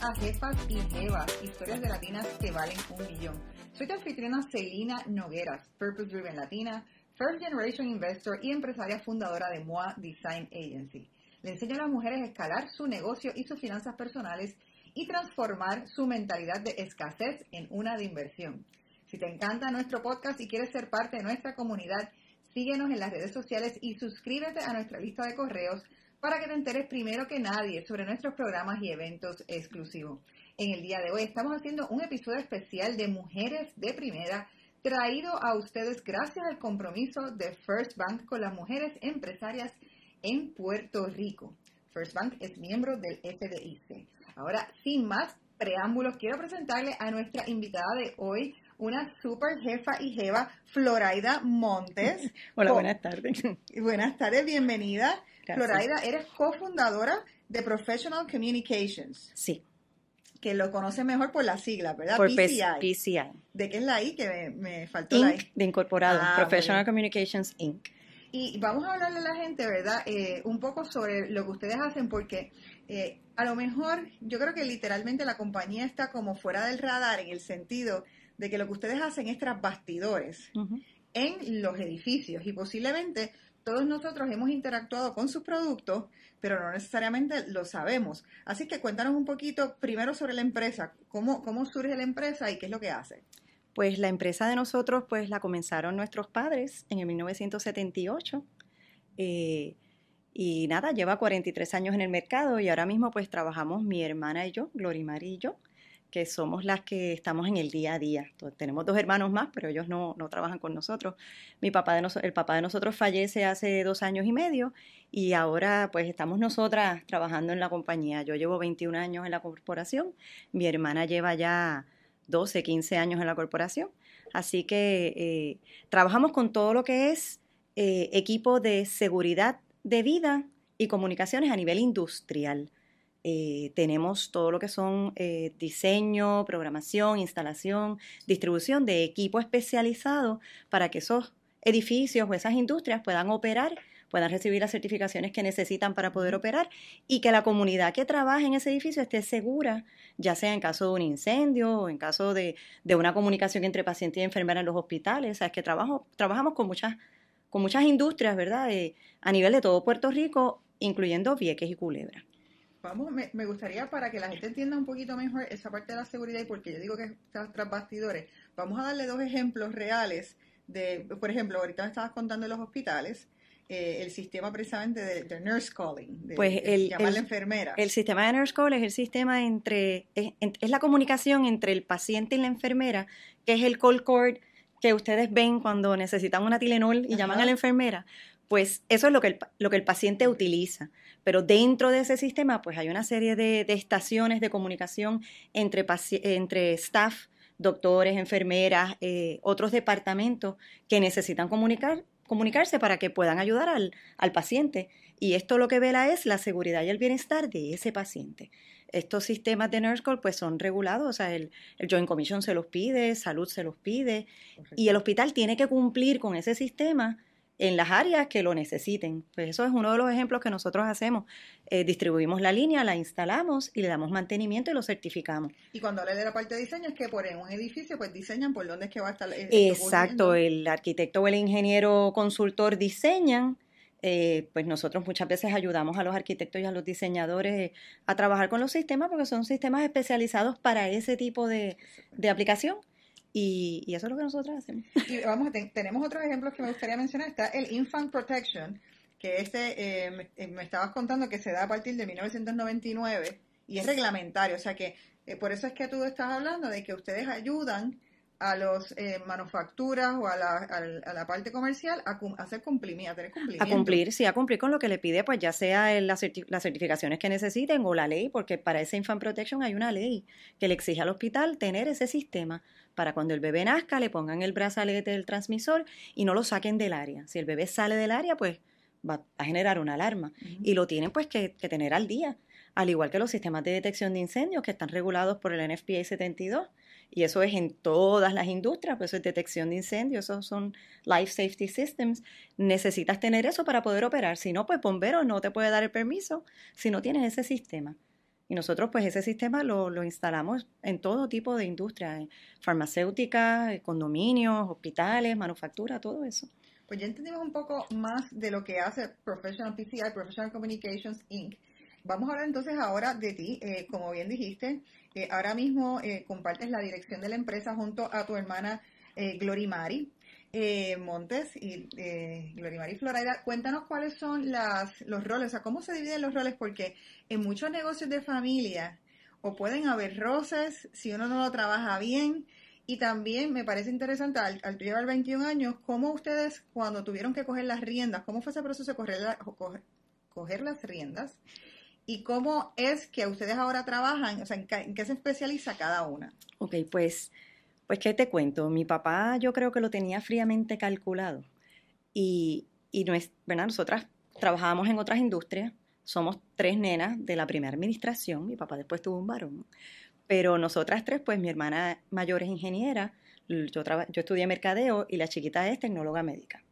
a Jefas y Jevas, historias de latinas que valen un millón. Soy tu anfitriona Celina Nogueras, Purpose Driven Latina, First Generation Investor y empresaria fundadora de MOA Design Agency. Le enseño a las mujeres a escalar su negocio y sus finanzas personales y transformar su mentalidad de escasez en una de inversión. Si te encanta nuestro podcast y quieres ser parte de nuestra comunidad, síguenos en las redes sociales y suscríbete a nuestra lista de correos para que te enteres primero que nadie sobre nuestros programas y eventos exclusivos. En el día de hoy estamos haciendo un episodio especial de Mujeres de Primera, traído a ustedes gracias al compromiso de First Bank con las mujeres empresarias en Puerto Rico. First Bank es miembro del FDIC. Ahora, sin más preámbulos, quiero presentarle a nuestra invitada de hoy, una super jefa y jeva, Floraida Montes. Hola, buenas tardes. Buenas tardes, bienvenida. Floraida, eres cofundadora de Professional Communications. Sí. Que lo conoce mejor por la sigla, ¿verdad? Por PCI. PCI. ¿De qué es la I? Que me, faltó la I. de incorporado. Ah, Professional Communications Inc. Y vamos a hablarle a la gente, ¿verdad? Eh, un poco sobre lo que ustedes hacen, porque eh, a lo mejor yo creo que literalmente la compañía está como fuera del radar en el sentido de que lo que ustedes hacen es tras bastidores en los edificios y posiblemente todos nosotros hemos interactuado con sus productos, pero no necesariamente lo sabemos. Así que cuéntanos un poquito primero sobre la empresa, cómo, surge la empresa y qué es lo que hace. Pues la empresa de nosotros, pues la comenzaron nuestros padres en el 1978. Eh, y nada, lleva 43 años en el mercado y ahora mismo pues trabajamos mi hermana y yo, Glorimar y yo, que somos las que estamos en el día a día. tenemos dos hermanos más, pero ellos no, trabajan con nosotros. Mi papá de el papá de nosotros fallece hace dos años y medio y ahora pues estamos nosotras trabajando en la compañía. Yo llevo 21 años en la corporación, mi hermana lleva ya 12, 15 años en la corporación. Así que eh, trabajamos con todo lo que es eh, equipo de seguridad de vida y comunicaciones a nivel industrial. Eh, tenemos todo lo que son eh, diseño, programación, instalación, distribución de equipo especializado para que esos edificios o esas industrias puedan operar, puedan recibir las certificaciones que necesitan para poder operar y que la comunidad que trabaja en ese edificio esté segura, ya sea en caso de un incendio o en caso de, una comunicación entre paciente y enfermera en los hospitales. es que trabajo, trabajamos con muchas, con muchas industrias, ¿verdad? Eh, a nivel de todo Puerto Rico, incluyendo Vieques y Culebra. Vamos, me, gustaría para que la gente entienda un poquito mejor esa parte de la seguridad y porque yo digo que está tras bastidores, vamos a darle dos ejemplos reales de, por ejemplo, ahorita me estabas contando de los hospitales, eh, el sistema precisamente de, nurse calling, de, pues el, llamar a la enfermera. El sistema de nurse call es el sistema entre, es, es, la comunicación entre el paciente y la enfermera, que es el call cord que ustedes ven cuando necesitan una Tilenol y llaman a la enfermera, pues eso es lo que el, lo que el paciente utiliza. Pero dentro de ese sistema, pues hay una serie de, estaciones de comunicación entre, entre staff, doctores, enfermeras, eh, otros departamentos que necesitan comunicar, comunicarse para que puedan ayudar al, al, paciente. Y esto lo que vela es la seguridad y el bienestar de ese paciente. Estos sistemas de Nurse Call pues son regulados, o sea, el, el Joint Commission se los pide, Salud se los pide, y el hospital tiene que cumplir con ese sistema en las áreas que lo necesiten. Pues eso es uno de los ejemplos que nosotros hacemos. Eh, distribuimos la línea, la instalamos y le damos mantenimiento y lo certificamos. Y cuando habla de la parte de diseño es que por un edificio pues diseñan por dónde es que va a estar. Eh, Exacto, el arquitecto o el ingeniero consultor diseñan. Eh, pues nosotros muchas veces ayudamos a los arquitectos y a los diseñadores a trabajar con los sistemas porque son sistemas especializados para ese tipo de, de aplicación. Y, eso es lo que nosotros hacemos. Y vamos, tenemos otros ejemplos que me gustaría mencionar. Está el Infant Protection, que este eh, me, estabas contando que se da a partir de 1999 y es reglamentario. O sea que eh, por eso es que tú estás hablando de que ustedes ayudan a los eh, manufacturas o a la, a, la, parte comercial a, hacer cumplimiento, a tener cumplimiento. A cumplir, sí, a cumplir con lo que le pide, pues ya sea las certificaciones que necesiten o la ley, porque para ese Infant Protection hay una ley que le exige al hospital tener ese sistema para cuando el bebé nazca le pongan el brazalete del transmisor y no lo saquen del área. Si el bebé sale del área, pues va a generar una alarma y lo tienen pues que, que tener al día al igual que los sistemas de detección de incendios que están regulados por el NFPA 72 y eso es en todas las industrias, pues eso es detección de incendios, esos son Life Safety Systems. Necesitas tener eso para poder operar. Si no, pues bombero no te puede dar el permiso si no tienes ese sistema. Y nosotros pues ese sistema lo, lo instalamos en todo tipo de industria, farmacéutica, condominios, hospitales, manufactura, todo eso. Pues ya entendimos un poco más de lo que hace Professional PCI, Professional Communications Inc. Vamos a hablar entonces ahora de ti. Eh, como bien dijiste, eh, ahora mismo eh, compartes la dirección de la empresa junto a tu hermana Glorimari Montes y Glorimari Florida. Cuéntanos cuáles son las, los roles, o sea, cómo se dividen los roles, porque en muchos negocios de familia o pueden haber roces si uno no lo trabaja bien. Y también me parece interesante, al, al llevar 21 años, cómo ustedes cuando tuvieron que coger las riendas, cómo fue ese proceso de coger, coger las riendas y cómo es que ustedes ahora trabajan, o sea, en qué, se especializa cada una. Ok, pues, pues, ¿qué te cuento? Mi papá yo creo que lo tenía fríamente calculado y, y no es, ¿verdad? Nosotras trabajábamos en otras industrias, somos tres nenas de la primera administración, mi papá después tuvo un varón, pero nosotras tres, pues mi hermana mayor es ingeniera, yo, yo estudié mercadeo y la chiquita es tecnóloga médica.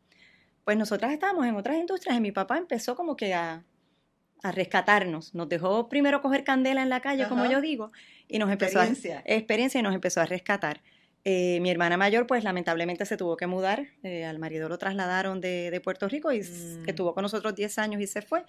Pues nosotras estábamos en otras industrias y mi papá empezó como que a a rescatarnos. Nos dejó primero coger candela en la calle, como yo digo, y nos empezó experiencia. a experiencia y nos empezó a rescatar. Eh, mi hermana mayor, pues lamentablemente se tuvo que mudar. Eh, al marido lo trasladaron de, Puerto Rico y mm. estuvo con nosotros 10 años y se fue.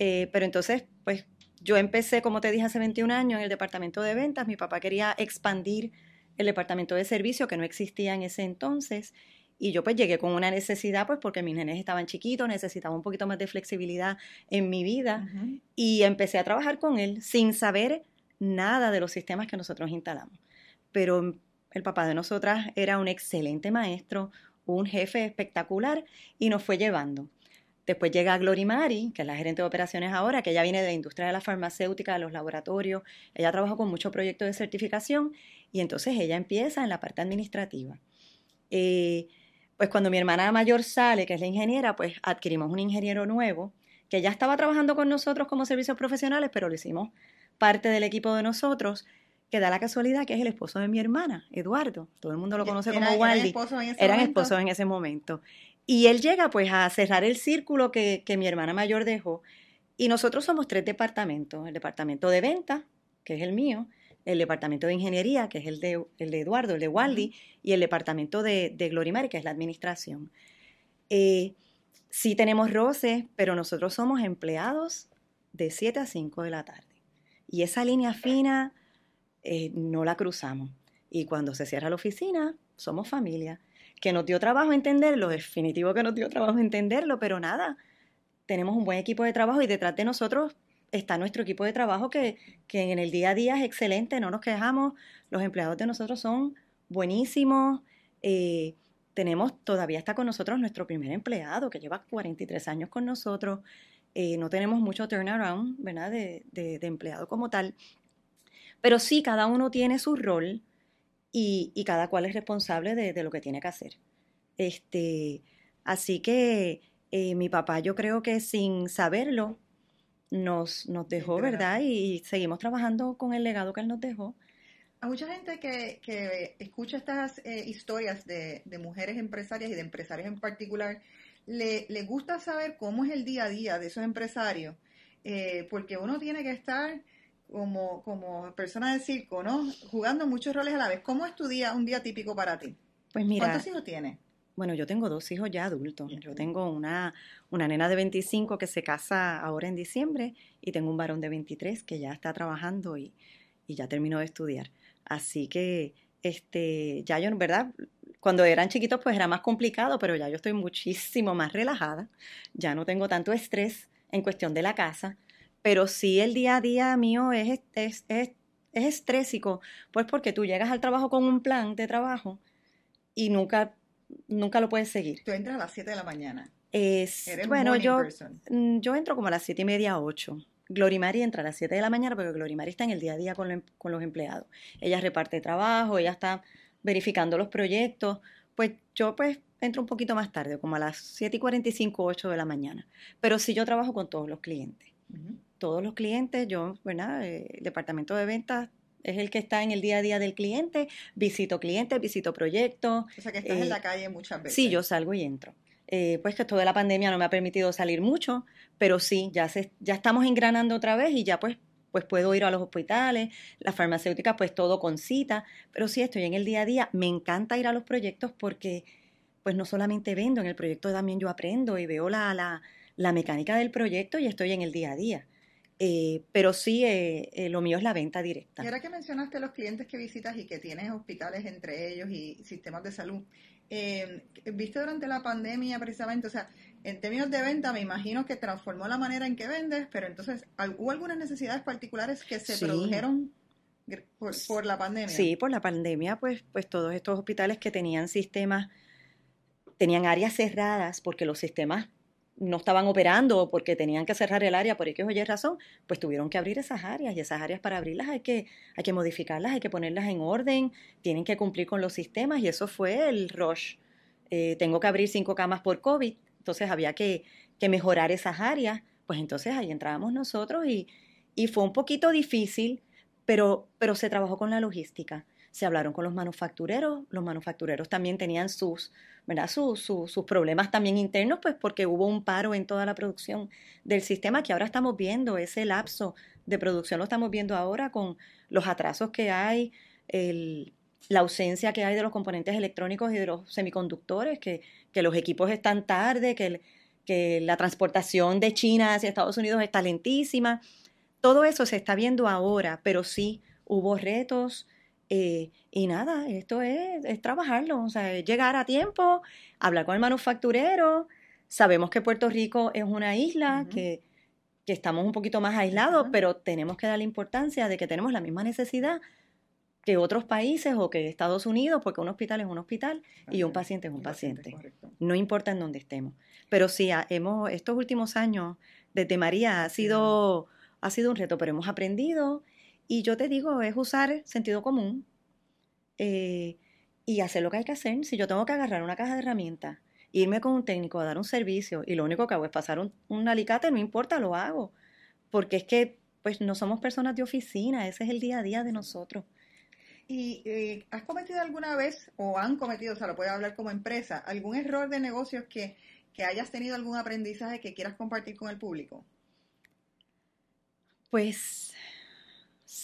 Eh, pero entonces, pues yo empecé, como te dije, hace 21 años en el departamento de ventas. Mi papá quería expandir el departamento de servicio que no existía en ese entonces. Y yo pues llegué con una necesidad, pues porque mis nenes estaban chiquitos, necesitaba un poquito más de flexibilidad en mi vida. Y empecé a trabajar con él sin saber nada de los sistemas que nosotros instalamos. Pero el papá de nosotras era un excelente maestro, un jefe espectacular y nos fue llevando. Después llega Glory Mari, que es la gerente de operaciones ahora, que ella viene de la industria de la farmacéutica, de los laboratorios. Ella trabaja con muchos proyectos de certificación y entonces ella empieza en la parte administrativa. Eh, pues cuando mi hermana mayor sale, que es la ingeniera, pues adquirimos un ingeniero nuevo que ya estaba trabajando con nosotros como servicios profesionales, pero lo hicimos parte del equipo de nosotros, que da la casualidad que es el esposo de mi hermana, Eduardo. Todo el mundo lo conoce como Wally. Eran esposos en ese Eran esposos en ese momento. Y él llega pues a cerrar el círculo que, que mi hermana mayor dejó. Y nosotros somos tres departamentos. El departamento de venta, que es el mío, el departamento de ingeniería, que es el de, el de Eduardo, el de Waldi, y el departamento de, de Glorimar, que es la administración. Eh, sí tenemos roces, pero nosotros somos empleados de 7 a 5 de la tarde. Y esa línea fina eh, no la cruzamos. Y cuando se cierra la oficina, somos familia. Que nos dio trabajo entenderlo, definitivo que nos dio trabajo entenderlo, pero nada, tenemos un buen equipo de trabajo y detrás de nosotros está nuestro equipo de trabajo que, en el día a día es excelente, no nos quejamos, los empleados de nosotros son buenísimos. Eh, tenemos, todavía está con nosotros nuestro primer empleado que lleva 43 años con nosotros. Eh, no tenemos mucho turnaround, ¿verdad? De, de, empleado como tal. Pero sí, cada uno tiene su rol y, cada cual es responsable de, lo que tiene que hacer. Este, así que eh, mi papá, yo creo que sin saberlo, nos, nos dejó, ¿verdad? Y seguimos trabajando con el legado que él nos dejó. A mucha gente que, que escucha estas eh, historias de, de, mujeres empresarias y de empresarios en particular, le, le, gusta saber cómo es el día a día de esos empresarios, eh, porque uno tiene que estar como, como persona de circo, ¿no? Jugando muchos roles a la vez. ¿Cómo es tu día, un día típico para ti? Pues mira. ¿Cuántos hijos tienes? Bueno, yo tengo dos hijos ya adultos. Yo tengo una, una nena de 25 que se casa ahora en diciembre y tengo un varón de 23 que ya está trabajando y, y ya terminó de estudiar. Así que, este, ya yo, en verdad, cuando eran chiquitos pues era más complicado, pero ya yo estoy muchísimo más relajada. Ya no tengo tanto estrés en cuestión de la casa, pero sí el día a día mío es, es, es, es estrésico, pues porque tú llegas al trabajo con un plan de trabajo y nunca nunca lo puedes seguir. Tú entras a las 7 de la mañana. Es, bueno, yo, mm, yo entro como a las 7 y media, 8. Glorimari entra a las 7 de la mañana porque Glorimari está en el día a día con, em, con, los empleados. Ella reparte trabajo, ella está verificando los proyectos. Pues yo pues entro un poquito más tarde, como a las 7 y 45, 8 de la mañana. Pero sí yo trabajo con todos los clientes. Todos los clientes, yo, ¿verdad? Eh, el departamento de ventas es el que está en el día a día del cliente, visito clientes, visito proyectos. O sea que estás en la eh, calle muchas veces. Sí, yo salgo y entro. Eh, pues que toda la pandemia no me ha permitido salir mucho, pero sí, ya, se, ya estamos engranando otra vez y ya pues pues puedo ir a los hospitales, las farmacéuticas, pues todo con cita, pero sí estoy en el día a día. Me encanta ir a los proyectos porque, pues no solamente vendo, en el proyecto también yo aprendo y veo la, la, la mecánica del proyecto y estoy en el día a día. Eh, pero sí, eh, eh, lo mío es la venta directa. Y ahora que mencionaste los clientes que visitas y que tienes hospitales entre ellos y sistemas de salud, viste durante la pandemia precisamente, o sea, en términos de venta me imagino que transformó la manera en que vendes, pero entonces, ¿hubo algunas necesidades particulares que se produjeron por, la pandemia? Sí, por la pandemia, pues, pues todos estos hospitales que tenían sistemas, tenían áreas cerradas porque los sistemas no estaban operando porque tenían que cerrar el área por X o Y razón, pues tuvieron que abrir esas áreas y esas áreas para abrirlas hay que, hay que modificarlas, hay que ponerlas en orden, tienen que cumplir con los sistemas y eso fue el rush. Eh, tengo que abrir cinco camas por COVID, entonces había que, que, mejorar esas áreas, pues entonces ahí entrábamos nosotros y, y fue un poquito difícil, pero, pero se trabajó con la logística se hablaron con los manufactureros, los manufactureros también tenían sus, ¿verdad? sus problemas también internos, pues porque hubo un paro en toda la producción del sistema que ahora estamos viendo, ese lapso de producción lo estamos viendo ahora con los atrasos que hay, la ausencia que hay de los componentes electrónicos y de los semiconductores, que, que los equipos están tarde, que, que la transportación de China hacia Estados Unidos está lentísima. Todo eso se está viendo ahora, pero sí hubo retos, eh, y nada, esto es, es, trabajarlo, o sea, llegar a tiempo, hablar con el manufacturero. Sabemos que Puerto Rico es una isla, que, que, estamos un poquito más aislados, pero tenemos que darle importancia de que tenemos la misma necesidad que otros países o que Estados Unidos, porque un hospital es un hospital y un paciente es un paciente. no importa en dónde estemos. Pero sí, hemos, estos últimos años, desde María, ha sido, ha sido un reto, pero hemos aprendido y yo te digo, es usar sentido común eh, y hacer lo que hay que hacer. Si yo tengo que agarrar una caja de herramientas, irme con un técnico a dar un servicio y lo único que hago es pasar un, alicate, no importa, lo hago. Porque es que pues no somos personas de oficina, ese es el día a día de nosotros. ¿Y eh, has cometido alguna vez, o han cometido, o sea, lo puedes hablar como empresa, algún error de negocios que, que hayas tenido algún aprendizaje que quieras compartir con el público? Pues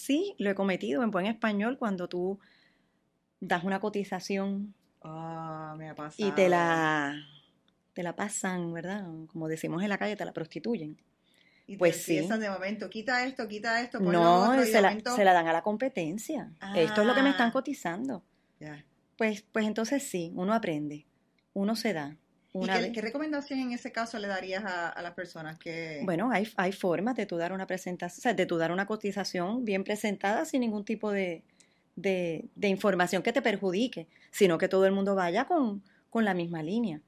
Sí, lo he cometido en buen español cuando tú das una cotización ah, y te la, te la pasan, ¿verdad? Como decimos en la calle, te la prostituyen. Y pues sí. de momento, quita esto, quita esto. No, se, la, se, la, dan a la competencia. Esto es lo que me están ah. cotizando. Pues, pues entonces sí, uno aprende, uno se da. Qué, recomendación en ese caso le darías a, las personas que...? Bueno, hay, hay formas de tú dar una presentación, de tú dar una cotización bien presentada sin ningún tipo de, de, información que te perjudique, sino que todo el mundo vaya con, con la misma línea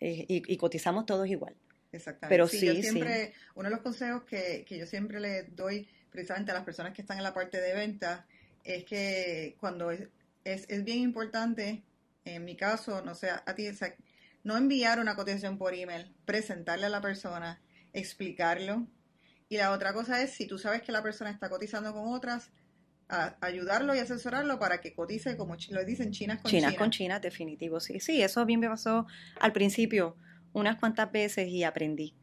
eh, y, cotizamos todos igual. Exactamente. Pero sí, siempre, uno de los consejos que, que yo siempre le doy precisamente a las personas que están en la parte de venta es que cuando es, es, bien importante, en mi caso, no sé, a ti, no enviar una cotización por email, presentarle a la persona, explicarlo. Y la otra cosa es, si tú sabes que la persona está cotizando con otras, ayudarlo y asesorarlo para que cotice, como lo dicen, chinas con chinas. con chinas, definitivo, sí. Sí, eso bien me pasó al principio unas cuantas veces y aprendí.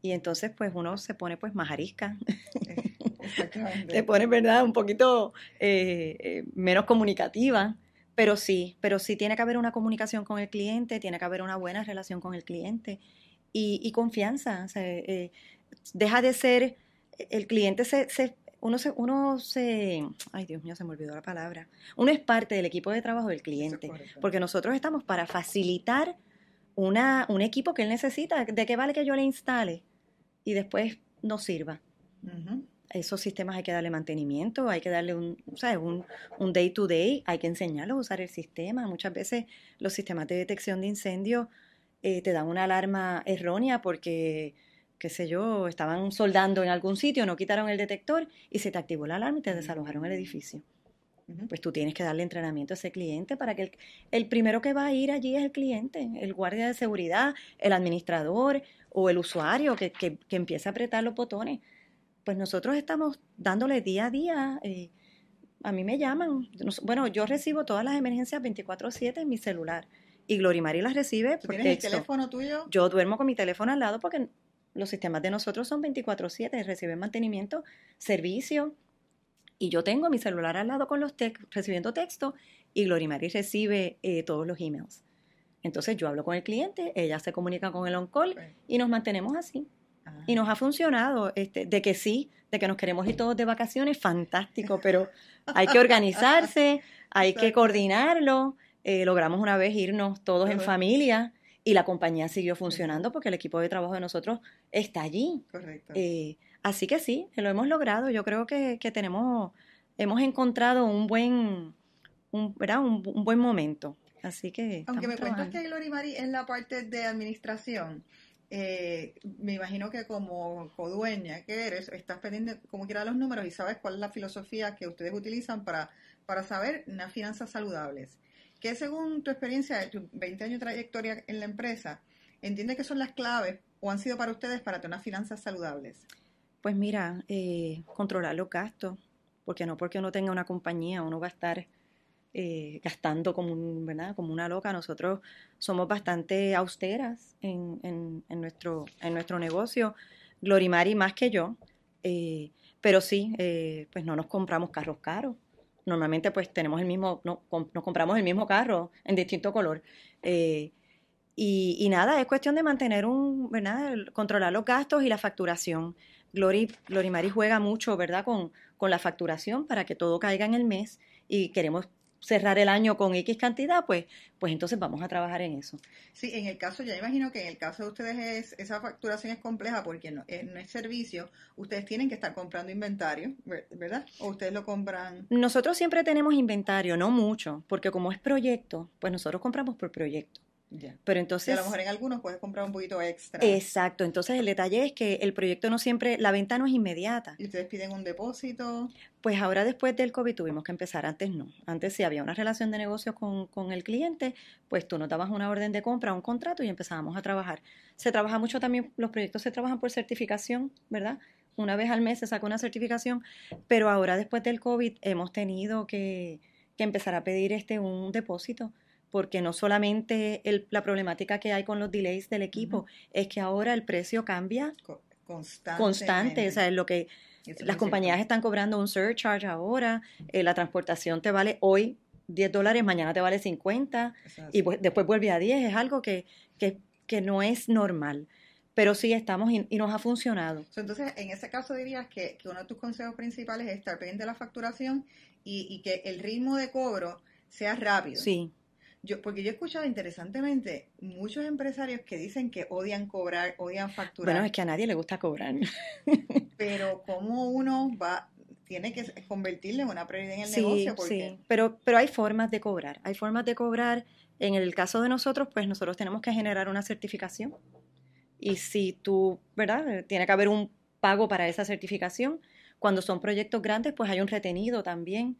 Y entonces, pues, uno se pone, pues, más arisca. Exactamente. Te pone, ¿verdad? Un poquito eh, eh, menos comunicativa. Pero sí, pero sí tiene que haber una comunicación con el cliente, tiene que haber una buena relación con el cliente y, confianza. Eh, deja de ser, el cliente se, se, uno se, uno se, ay Dios mío, se me olvidó la palabra. Uno es parte del equipo de trabajo del cliente, porque nosotros estamos para facilitar una, un equipo que él necesita. ¿De qué vale que yo le instale y después no sirva? Esos sistemas hay que darle mantenimiento, hay que darle un, ¿sabes? Un, un day to day, hay que enseñarlos a usar el sistema. Muchas veces los sistemas de detección de incendios eh, te dan una alarma errónea porque, qué sé yo, estaban soldando en algún sitio, no quitaron el detector y se te activó la alarma y te desalojaron el edificio. Pues tú tienes que darle entrenamiento a ese cliente para que el, primero que va a ir allí es el cliente, el guardia de seguridad, el administrador o el usuario que, que, que empiece a apretar los botones pues nosotros estamos dándole día a día. Eh, a mí me llaman. Bueno, yo recibo todas las emergencias 24/7 en mi celular. Y Glorimari las recibe por ¿Tienes el teléfono tuyo? Yo duermo con mi teléfono al lado porque los sistemas de nosotros son 24/7, reciben mantenimiento, servicio, y yo tengo mi celular al lado con los textos, recibiendo texto, y Glorimari recibe eh, todos los emails. Entonces yo hablo con el cliente, ella se comunica con el on-call y nos mantenemos así. Y nos ha funcionado, este, de que sí, de que nos queremos ir todos de vacaciones, fantástico, pero hay que organizarse, hay que coordinarlo. Eh, logramos una vez irnos todos en familia y la compañía siguió funcionando porque el equipo de trabajo de nosotros está allí. Correcto. Eh, así que sí, lo hemos logrado. Yo creo que, que tenemos, hemos encontrado un buen, un, ¿verdad? un, un buen momento. Así que. Aunque me cuentas que Glory Mari en la parte de administración, eh, me imagino que como codueña que eres, estás pendiente como quiera los números y sabes cuál es la filosofía que ustedes utilizan para, para saber unas finanzas saludables. ¿Qué según tu experiencia de tu 20 años de trayectoria en la empresa, entiendes que son las claves o han sido para ustedes para tener unas finanzas saludables? Pues mira, eh, controlar los gastos, porque no porque uno tenga una compañía, uno va a estar eh, gastando como, un, ¿verdad? como una loca. Nosotros somos bastante austeras en, nuestro, en nuestro negocio. Glorimari más que yo. Eh, pero sí, eh, pues no nos compramos carros caros. Normalmente pues tenemos el mismo, no, nos compramos el mismo carro en distinto color. y, nada, es cuestión de mantener un, ¿verdad? Controlar los gastos y la facturación. Glory, Glorimari juega mucho, ¿verdad? Con, con la facturación para que todo caiga en el mes y queremos cerrar el año con X cantidad, pues, pues entonces vamos a trabajar en eso. Sí, en el caso, ya imagino que en el caso de ustedes es, esa facturación es compleja porque no, eh, no es servicio, ustedes tienen que estar comprando inventario, ¿verdad? ¿O ustedes lo compran? Nosotros siempre tenemos inventario, no mucho, porque como es proyecto, pues nosotros compramos por proyecto. Pero entonces... a lo mejor en algunos puedes comprar un poquito extra. Exacto, entonces el detalle es que el proyecto no siempre, la venta no es inmediata. ¿Y ustedes piden un depósito? Pues ahora después del COVID tuvimos que empezar, antes no. Antes si había una relación de negocios con, con el cliente, pues tú nos dabas una orden de compra, un contrato y empezábamos a trabajar. Se trabaja mucho también, los proyectos se trabajan por certificación, ¿verdad? Una vez al mes se saca una certificación, pero ahora después del COVID hemos tenido que, que empezar a pedir este un depósito porque no solamente el, la problemática que hay con los delays del equipo, es que ahora el precio cambia constante, o sea, es lo que las compañías están cobrando un surcharge ahora, eh, la transportación te vale hoy 10 dólares, mañana te vale 50 y después vuelve a 10, es algo que, que, que no es normal pero sí estamos y, nos ha funcionado. Entonces, en ese caso dirías que, que, uno de tus consejos principales es estar pendiente de la facturación y, y, que el ritmo de cobro sea rápido. Sí. Yo, porque yo he escuchado interesantemente muchos empresarios que dicen que odian cobrar, odian facturar. Bueno, es que a nadie le gusta cobrar. pero cómo uno va, tiene que convertirle en una prioridad en el negocio. Porque... Sí, pero, pero hay formas de cobrar. Hay formas de cobrar. En el caso de nosotros, pues nosotros tenemos que generar una certificación. Y si tú, ¿verdad? Tiene que haber un pago para esa certificación. Cuando son proyectos grandes, pues hay un retenido también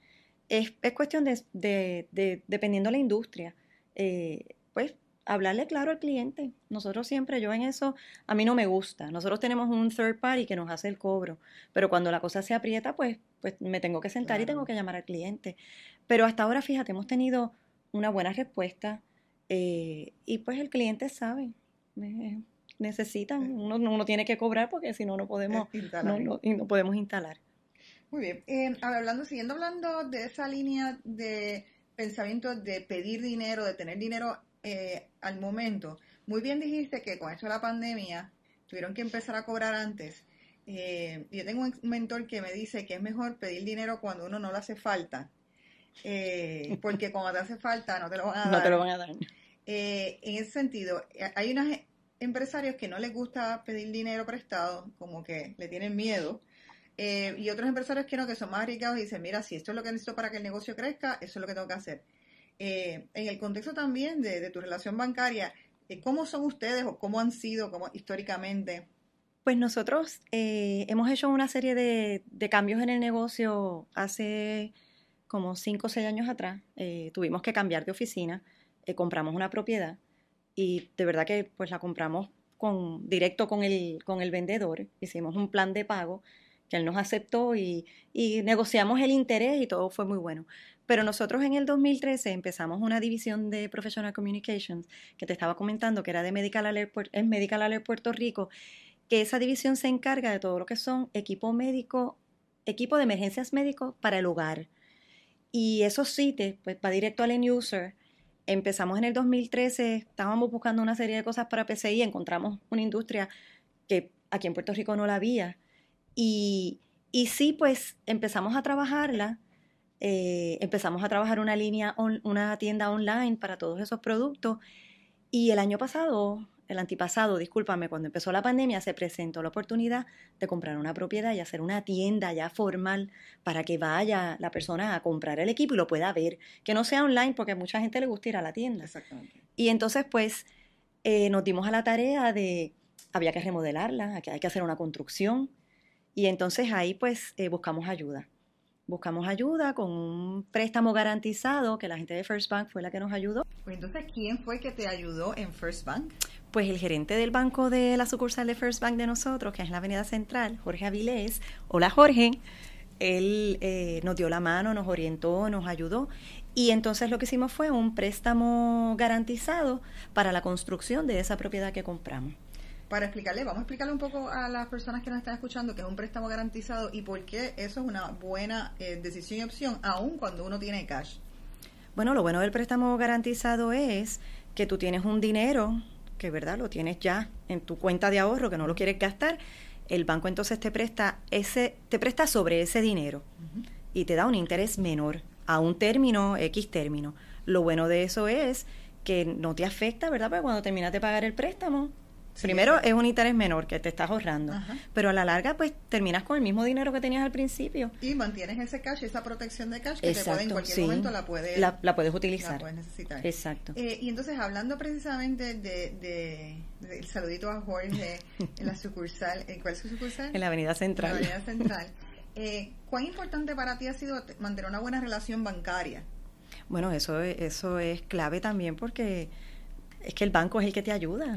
es, es cuestión de, de, de, dependiendo de la industria, eh, pues hablarle claro al cliente. Nosotros siempre, yo en eso, a mí no me gusta. Nosotros tenemos un third party que nos hace el cobro, pero cuando la cosa se aprieta, pues, pues me tengo que sentar y tengo que llamar al cliente. Pero hasta ahora, fíjate, hemos tenido una buena respuesta eh, y pues el cliente sabe. Eh, necesitan, uno, uno, tiene que cobrar porque si no, no podemos, no, no podemos instalar. Muy bien. Eh, hablando, siguiendo hablando de esa línea de pensamiento de pedir dinero, de tener dinero eh, al momento, muy bien dijiste que con esto de la pandemia tuvieron que empezar a cobrar antes. Eh, yo tengo un mentor que me dice que es mejor pedir dinero cuando uno no le hace falta, eh, porque cuando te hace falta no te lo van a dar. No te lo van a dar. en ese sentido, hay unos empresarios que no les gusta pedir dinero prestado, como que le tienen miedo eh, y otros empresarios que no, que son más arriesgados y dicen, mira, si esto es lo que necesito para que el negocio crezca, eso es lo que tengo que hacer. Eh, en el contexto también de, tu relación bancaria, eh, ¿cómo son ustedes o cómo han sido como históricamente? Pues nosotros hemos hecho una serie de, cambios en el negocio hace como 5 o 6 años atrás. tuvimos que cambiar de oficina, compramos una propiedad y de verdad que pues la compramos con, directo con el, con el vendedor, hicimos un plan de pago que él nos aceptó y, negociamos el interés y todo fue muy bueno. Pero nosotros en el 2013 empezamos una división de Professional Communications que te estaba comentando que era de Medical Alert, es Medical Alert Puerto Rico, que esa división se encarga de todo lo que son equipo médico, equipo de emergencias médicos para el hogar. Y esos sitios, pues va directo al end user. Empezamos en el 2013, estábamos buscando una serie de cosas para PCI, encontramos una industria que aquí en Puerto Rico no la había. Y, y sí, pues empezamos a trabajarla. Eh, empezamos a trabajar una línea, una tienda online para todos esos productos. Y el año pasado el antipasado, discúlpame, cuando empezó la pandemia se presentó la oportunidad de comprar una propiedad y hacer una tienda ya formal para que vaya la persona a comprar el equipo y lo pueda ver, que no sea online porque a mucha gente le gusta ir a la tienda. Exactamente. Y entonces pues eh, nos dimos a la tarea de, había que remodelarla, hay que hacer una construcción y entonces ahí pues eh, buscamos ayuda. Buscamos ayuda con un préstamo garantizado que la gente de First Bank fue la que nos ayudó. Pues entonces, ¿quién fue que te ayudó en First Bank? Pues el gerente del banco de la sucursal de First Bank de nosotros, que es la Avenida Central, Jorge Avilés. Hola Jorge. Él eh, nos dio la mano, nos orientó, nos ayudó. Y entonces lo que hicimos fue un préstamo garantizado para la construcción de esa propiedad que compramos. Para explicarle, vamos a explicarle un poco a las personas que nos están escuchando que es un préstamo garantizado y por qué eso es una buena eh, decisión y opción, aun cuando uno tiene cash. Bueno, lo bueno del préstamo garantizado es que tú tienes un dinero que verdad lo tienes ya en tu cuenta de ahorro, que no lo quieres gastar, el banco entonces te presta ese, te presta sobre ese dinero y te da un interés menor a un término, X término. Lo bueno de eso es que no te afecta, ¿verdad? Porque cuando terminas de pagar el préstamo, Primero es un interés menor que te estás ahorrando, pero a la larga pues terminas con el mismo dinero que tenías al principio. Y mantienes ese cash, esa protección de cash que te puede, en cualquier momento la puedes, la, puedes utilizar. La puedes necesitar. Exacto. Eh, y entonces hablando precisamente de, el saludito a Jorge en la sucursal, ¿en cuál es su sucursal? En la Avenida Central. En la Avenida Central. Eh, ¿Cuán importante para ti ha sido mantener una buena relación bancaria? Bueno, eso, eso es clave también porque es que el banco es el que te ayuda.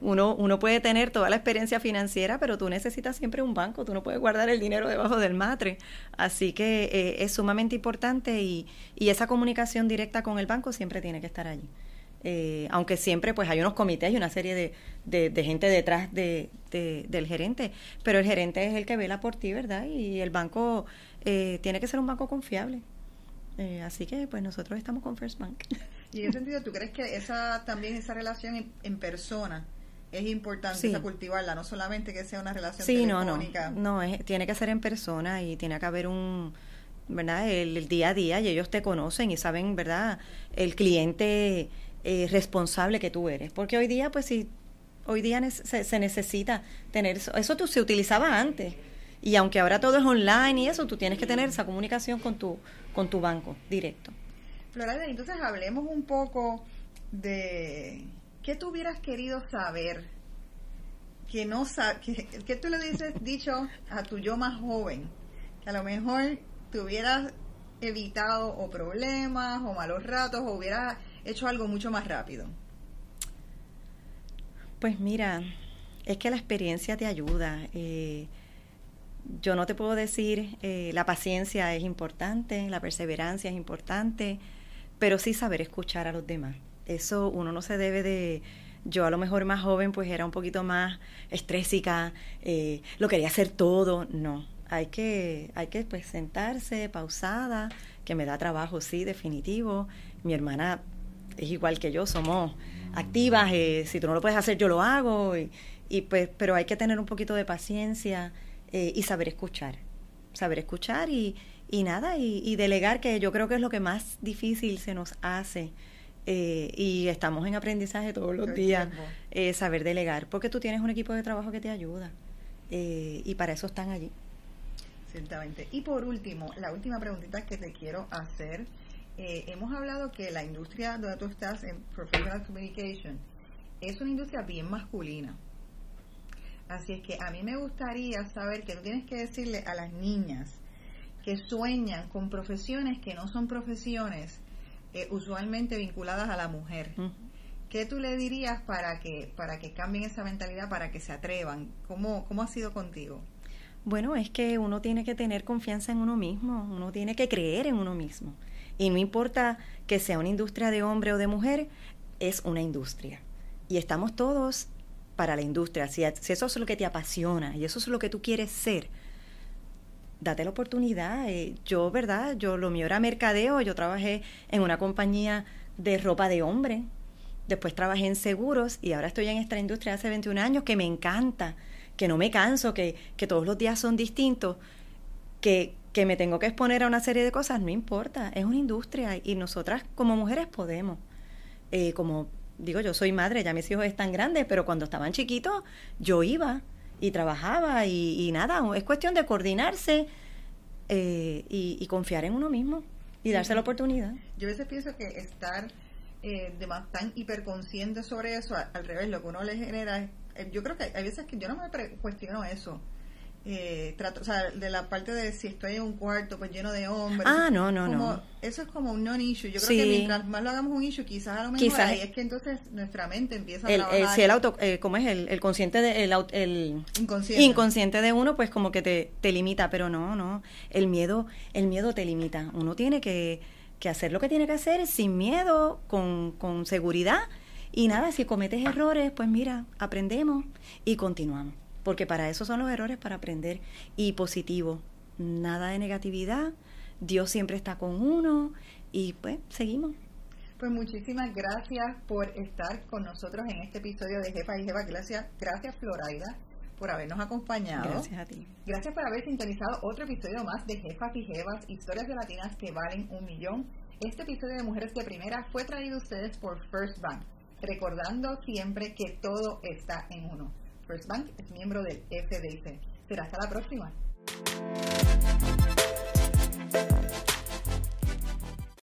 Uno, uno puede tener toda la experiencia financiera, pero tú necesitas siempre un banco, tú no puedes guardar el dinero debajo del matre. Así que eh, es sumamente importante y, y, esa comunicación directa con el banco siempre tiene que estar allí. Eh, aunque siempre pues hay unos comités y una serie de, de, gente detrás de, del gerente, pero el gerente es el que vela por ti, ¿verdad? Y el banco eh, tiene que ser un banco confiable. así que pues nosotros estamos con First Bank. Y en ese sentido, ¿tú crees que esa también esa relación en, persona es importante cultivarla, no solamente que sea una relación sí, no, no, no es, tiene que ser en persona y tiene que haber un, ¿verdad? El, día a día y ellos te conocen y saben, ¿verdad? El cliente eh, responsable que tú eres, porque hoy día, pues sí, hoy día se, se necesita tener eso, eso tú, se utilizaba antes. Y aunque ahora todo es online y eso, tú tienes que tener esa comunicación con tu, con tu banco directo. Florida, entonces hablemos un poco de qué tú hubieras querido saber que no que, que tú le dices dicho a tu yo más joven que a lo mejor te hubieras evitado o problemas o malos ratos o hubieras hecho algo mucho más rápido. Pues mira es que la experiencia te ayuda eh, yo no te puedo decir eh, la paciencia es importante la perseverancia es importante pero sí saber escuchar a los demás. Eso uno no se debe de... Yo a lo mejor más joven pues era un poquito más estrésica, eh, lo quería hacer todo, no. Hay que, hay que pues sentarse, pausada, que me da trabajo, sí, definitivo. Mi hermana es igual que yo, somos activas, eh, si tú no lo puedes hacer yo lo hago, y, pues, pero hay que tener un poquito de paciencia eh, y saber escuchar, saber escuchar y, y nada, y, delegar, que yo creo que es lo que más difícil se nos hace. Eh, y estamos en aprendizaje todos los días, eh, saber delegar, porque tú tienes un equipo de trabajo que te ayuda eh, y para eso están allí. Ciertamente. Y por último, la última preguntita que te quiero hacer. hemos hablado que la industria donde tú estás en Professional Communication es una industria bien masculina. Así es que a mí me gustaría saber que tú tienes que decirle a las niñas que sueñan con profesiones que no son profesiones eh, usualmente vinculadas a la mujer. ¿Qué tú le dirías para que, para que cambien esa mentalidad, para que se atrevan? ¿Cómo, ¿Cómo ha sido contigo? Bueno, es que uno tiene que tener confianza en uno mismo, uno tiene que creer en uno mismo. Y no importa que sea una industria de hombre o de mujer, es una industria. Y estamos todos para la industria, si, eso es lo que te apasiona y eso es lo que tú quieres ser, date la oportunidad. Eh, yo, ¿verdad? Yo lo mío era mercadeo, yo trabajé en una compañía de ropa de hombre, después trabajé en seguros y ahora estoy en esta industria hace 21 años que me encanta, que no me canso, que, que todos los días son distintos, que, que me tengo que exponer a una serie de cosas, no importa, es una industria y nosotras como mujeres podemos. Eh, como digo, yo soy madre, ya mis hijos están grandes, pero cuando estaban chiquitos yo iba y trabajaba y, nada, es cuestión de coordinarse eh, y, confiar en uno mismo y darse la oportunidad. Yo a veces pienso que estar eh, de más tan hiperconsciente sobre eso, al, revés, lo que uno le genera, yo creo que hay veces que yo no me cuestiono eso eh, trato, o sea, de la parte de si estoy en un cuarto pues lleno de hombres. Ah, no, no, no. Eso es como un non-issue. Yo creo que mientras más lo hagamos un issue, quizás a lo mejor quizás, ahí es que entonces nuestra mente empieza a el, trabajar. si el auto, eh, ¿cómo es? El, el consciente, de, el, el inconsciente. inconsciente. de uno, pues como que te, te limita, pero no, no. El miedo, el miedo te limita. Uno tiene que, que hacer lo que tiene que hacer sin miedo, con, con seguridad. Y nada, si cometes errores, pues mira, aprendemos y continuamos porque para eso son los errores, para aprender. Y positivo, nada de negatividad, Dios siempre está con uno y pues seguimos. Pues muchísimas gracias por estar con nosotros en este episodio de Jefa y Jefa. Gracias, gracias Floraida por habernos acompañado. Gracias a ti. Gracias por haber sintonizado otro episodio más de Jefas y Jevas, historias de latinas que valen un millón. Este episodio de Mujeres de Primera fue traído a ustedes por First Bank, recordando siempre que todo está en uno. First Bank es miembro del FDIC. Será hasta la próxima.